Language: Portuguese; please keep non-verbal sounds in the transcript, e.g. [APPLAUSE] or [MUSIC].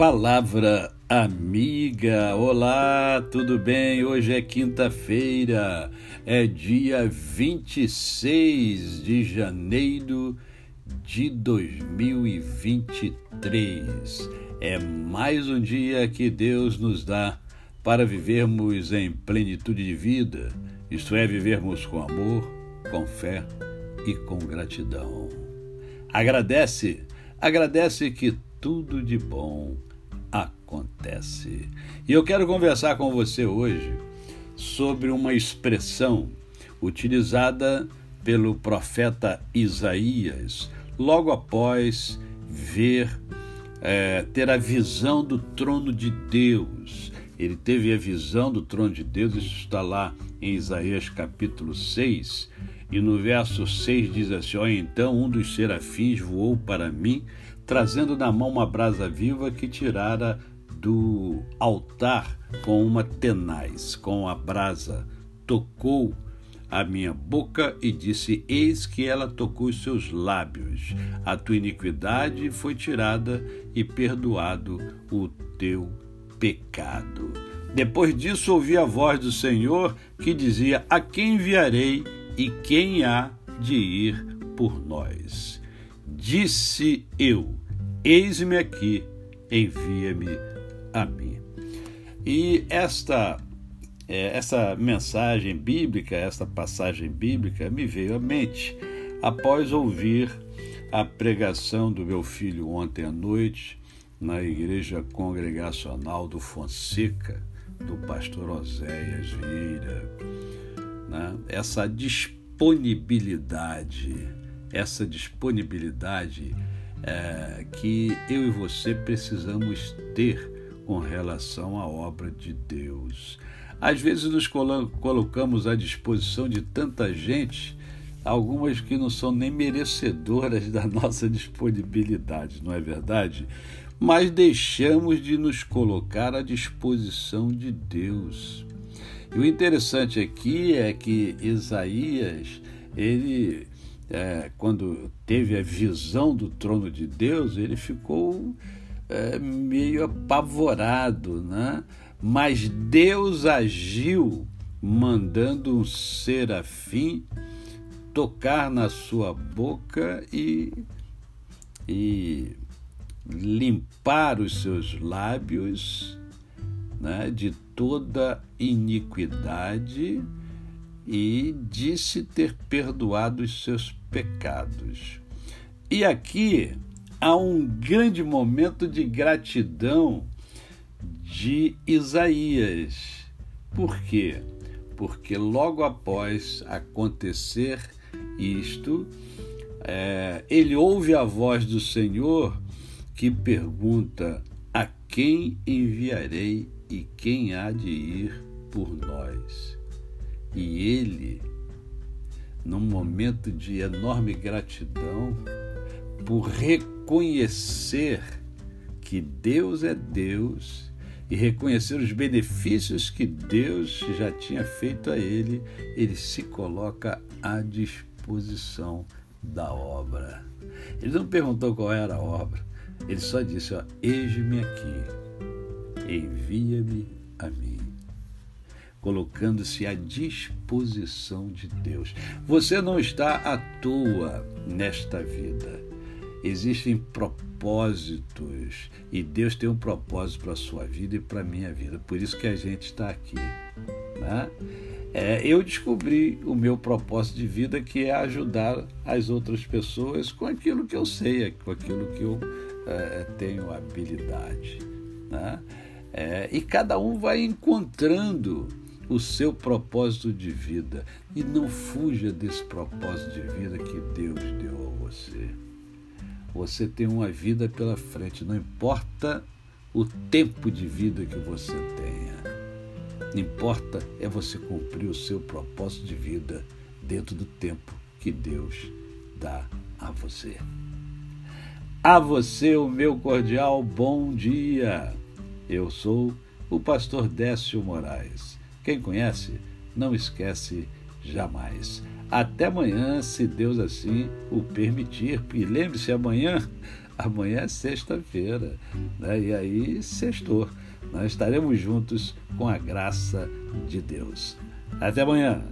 Palavra amiga, olá, tudo bem? Hoje é quinta-feira, é dia 26 de janeiro de 2023. É mais um dia que Deus nos dá para vivermos em plenitude de vida, isto é, vivermos com amor, com fé e com gratidão. Agradece, agradece que tudo de bom acontece. E eu quero conversar com você hoje sobre uma expressão utilizada pelo profeta Isaías logo após ver é, ter a visão do trono de Deus. Ele teve a visão do trono de Deus, isso está lá em Isaías capítulo 6, e no verso 6 diz assim: oh, Então um dos serafins voou para mim, trazendo na mão uma brasa viva que tirara do altar com uma tenaz, com a brasa. Tocou a minha boca e disse: Eis que ela tocou os seus lábios. A tua iniquidade foi tirada e perdoado o teu pecado. Depois disso ouvi a voz do Senhor que dizia: A quem enviarei e quem há de ir por nós? Disse eu: Eis-me aqui, envia-me a mim. E esta é, essa mensagem bíblica, esta passagem bíblica me veio à mente após ouvir a pregação do meu filho ontem à noite na igreja congregacional do Fonseca, do pastor Oséias Vieira. Né? Essa disponibilidade, essa disponibilidade é, que eu e você precisamos ter com relação à obra de Deus. Às vezes nos colocamos à disposição de tanta gente, algumas que não são nem merecedoras da nossa disponibilidade, não é verdade? Mas deixamos de nos colocar à disposição de Deus. E o interessante aqui é que Isaías, ele, é, quando teve a visão do trono de Deus, ele ficou é, meio apavorado, né? Mas Deus agiu mandando um serafim tocar na sua boca e, e limpar os seus lábios né, de toda iniquidade e disse ter perdoado os seus pecados. E aqui há um grande momento de gratidão de Isaías. Por quê? Porque logo após acontecer isto, é, ele ouve a voz do Senhor que pergunta: A quem enviarei e quem há de ir por nós? E ele, num momento de enorme gratidão, por reconhecer que Deus é Deus e reconhecer os benefícios que Deus já tinha feito a ele, ele se coloca à disposição da obra. Ele não perguntou qual era a obra, ele só disse: Eis-me aqui, envia-me a mim colocando-se à disposição de Deus. Você não está à toa nesta vida existem propósitos e Deus tem um propósito para a sua vida e para a minha vida. Por isso que a gente está aqui. Né? É, eu descobri o meu propósito de vida que é ajudar as outras pessoas com aquilo que eu sei, com aquilo que eu é, tenho habilidade. Né? É, e cada um vai encontrando o seu propósito de vida e não fuja desse propósito de vida que Deus deu a você. Você tem uma vida pela frente, não importa o tempo de vida que você tenha. Não importa é você cumprir o seu propósito de vida dentro do tempo que Deus dá a você. A você o meu cordial bom dia. Eu sou o pastor Décio Moraes. Quem conhece, não esquece jamais. Até amanhã, se Deus assim o permitir. E lembre-se, amanhã [LAUGHS] amanhã é sexta-feira, né? e aí sextou. Nós estaremos juntos com a graça de Deus. Até amanhã.